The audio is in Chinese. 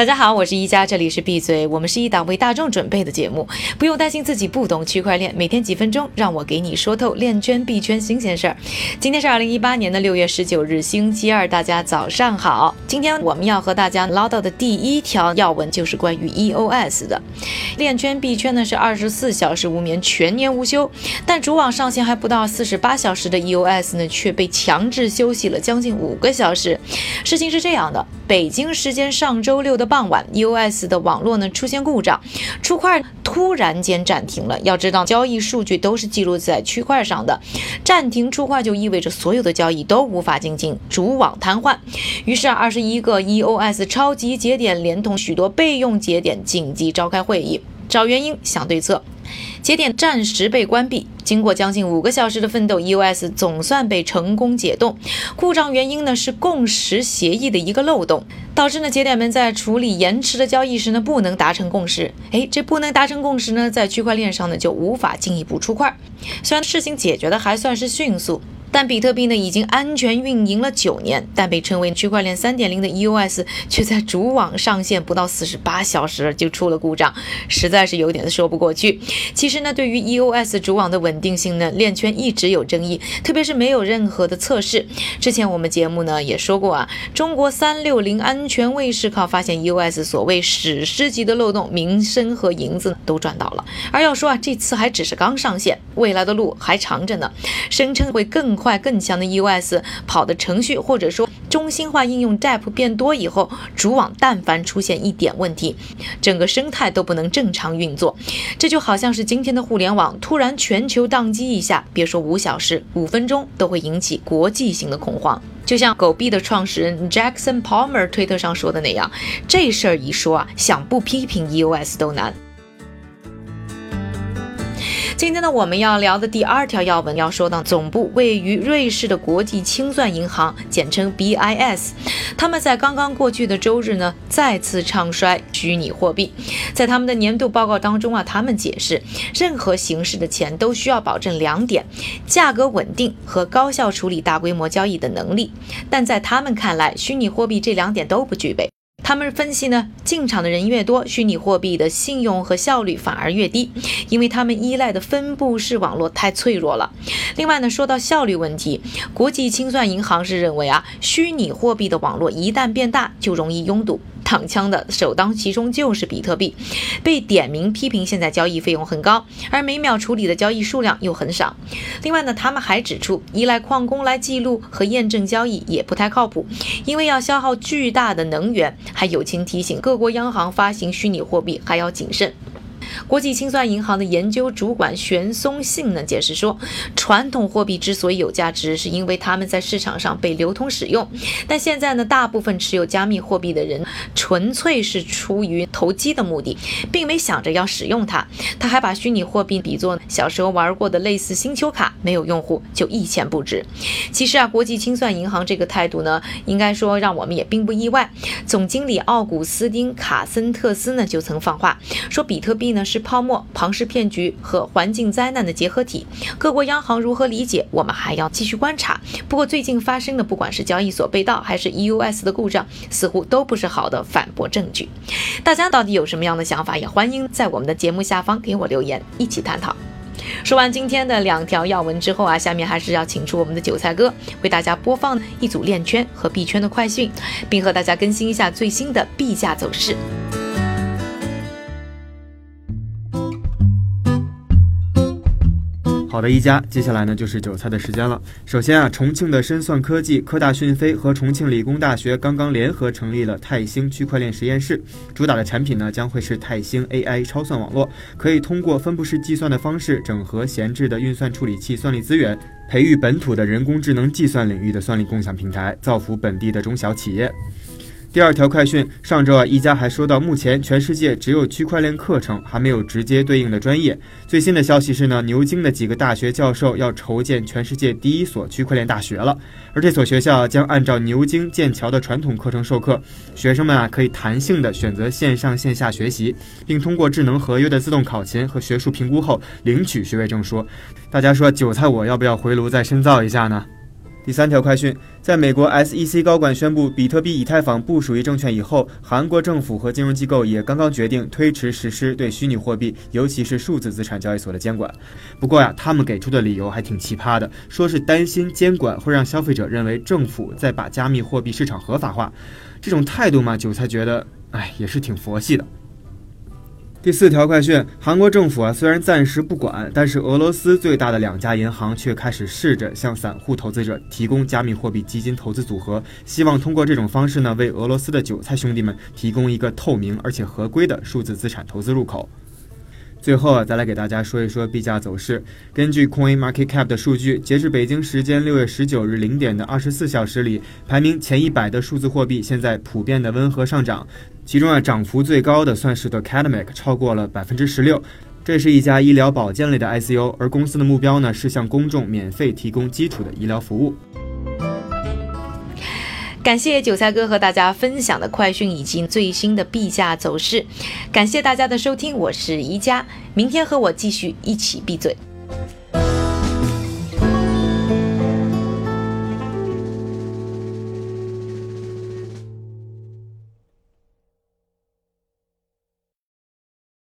大家好，我是一加，这里是闭嘴。我们是一档为大众准备的节目，不用担心自己不懂区块链，每天几分钟，让我给你说透链圈币圈新鲜事儿。今天是二零一八年的六月十九日，星期二，大家早上好。今天我们要和大家唠叨的第一条要闻就是关于 EOS 的。链圈币圈呢是二十四小时无眠，全年无休，但主网上线还不到四十八小时的 EOS 呢却被强制休息了将近五个小时。事情是这样的，北京时间上周六的。傍晚，EOS 的网络呢出现故障，出块突然间暂停了。要知道，交易数据都是记录在区块上的，暂停出块就意味着所有的交易都无法进行，主网瘫痪。于是，二十一个 EOS 超级节点连同许多备用节点紧急召开会议，找原因、想对策。节点暂时被关闭。经过将近五个小时的奋斗，EOS 总算被成功解冻。故障原因呢是共识协议的一个漏洞，导致呢节点们在处理延迟的交易时呢不能达成共识。哎，这不能达成共识呢，在区块链上呢就无法进一步出块。虽然事情解决的还算是迅速。但比特币呢已经安全运营了九年，但被称为区块链三点零的 EOS 却在主网上线不到四十八小时就出了故障，实在是有点说不过去。其实呢，对于 EOS 主网的稳定性呢，链圈一直有争议，特别是没有任何的测试。之前我们节目呢也说过啊，中国三六零安全卫士靠发现 EOS 所谓史诗级的漏洞，名声和银子都赚到了。而要说啊，这次还只是刚上线，未来的路还长着呢，声称会更。快更强的 EOS 跑的程序，或者说中心化应用 DApp 变多以后，主网但凡出现一点问题，整个生态都不能正常运作。这就好像是今天的互联网突然全球宕机一下，别说五小时，五分钟都会引起国际性的恐慌。就像狗币的创始人 Jackson Palmer 推特上说的那样，这事儿一说啊，想不批评 EOS 都难。今天呢，我们要聊的第二条要闻要说到总部位于瑞士的国际清算银行，简称 BIS，他们在刚刚过去的周日呢，再次唱衰虚拟货币。在他们的年度报告当中啊，他们解释，任何形式的钱都需要保证两点：价格稳定和高效处理大规模交易的能力。但在他们看来，虚拟货币这两点都不具备。他们分析呢，进场的人越多，虚拟货币的信用和效率反而越低，因为他们依赖的分布式网络太脆弱了。另外呢，说到效率问题，国际清算银行是认为啊，虚拟货币的网络一旦变大，就容易拥堵。躺枪的首当其冲就是比特币，被点名批评现在交易费用很高，而每秒处理的交易数量又很少。另外呢，他们还指出，依赖矿工来记录和验证交易也不太靠谱，因为要消耗巨大的能源。还友情提醒各国央行发行虚拟货币还要谨慎。国际清算银行的研究主管玄松信呢解释说，传统货币之所以有价值，是因为他们在市场上被流通使用。但现在呢，大部分持有加密货币的人纯粹是出于投机的目的，并没想着要使用它。他还把虚拟货币比作小时候玩过的类似星球卡，没有用户就一钱不值。其实啊，国际清算银行这个态度呢，应该说让我们也并不意外。总经理奥古斯丁卡森特斯呢就曾放话说，比特币呢。是泡沫、庞氏骗局和环境灾难的结合体。各国央行如何理解，我们还要继续观察。不过，最近发生的，不管是交易所被盗，还是 E U S 的故障，似乎都不是好的反驳证据。大家到底有什么样的想法？也欢迎在我们的节目下方给我留言，一起探讨。说完今天的两条要闻之后啊，下面还是要请出我们的韭菜哥，为大家播放一组链圈和币圈的快讯，并和大家更新一下最新的币价走势。好的，一家，接下来呢就是韭菜的时间了。首先啊，重庆的深算科技、科大讯飞和重庆理工大学刚刚联合成立了泰兴区块链实验室，主打的产品呢将会是泰兴 AI 超算网络，可以通过分布式计算的方式整合闲置的运算处理器算力资源，培育本土的人工智能计算领域的算力共享平台，造福本地的中小企业。第二条快讯，上周啊，一加还说到，目前全世界只有区块链课程，还没有直接对应的专业。最新的消息是呢，牛津的几个大学教授要筹建全世界第一所区块链大学了，而这所学校将按照牛津、剑桥的传统课程授课，学生们啊可以弹性的选择线上线下学习，并通过智能合约的自动考勤和学术评估后领取学位证书。大家说，韭菜我要不要回炉再深造一下呢？第三条快讯，在美国 SEC 高管宣布比特币、以太坊不属于证券以后，韩国政府和金融机构也刚刚决定推迟实施对虚拟货币，尤其是数字资产交易所的监管。不过呀，他们给出的理由还挺奇葩的，说是担心监管会让消费者认为政府在把加密货币市场合法化。这种态度嘛，韭菜觉得，哎，也是挺佛系的。第四条快讯：韩国政府啊，虽然暂时不管，但是俄罗斯最大的两家银行却开始试着向散户投资者提供加密货币基金投资组合，希望通过这种方式呢，为俄罗斯的韭菜兄弟们提供一个透明而且合规的数字资产投资入口。最后啊，再来给大家说一说币价走势。根据 Coin Market Cap 的数据，截至北京时间六月十九日零点的二十四小时里，排名前一百的数字货币现在普遍的温和上涨。其中啊，涨幅最高的算是 The Academic，超过了百分之十六。这是一家医疗保健类的 ICO，而公司的目标呢是向公众免费提供基础的医疗服务。感谢韭菜哥和大家分享的快讯以及最新的币价走势。感谢大家的收听，我是宜佳，明天和我继续一起闭嘴。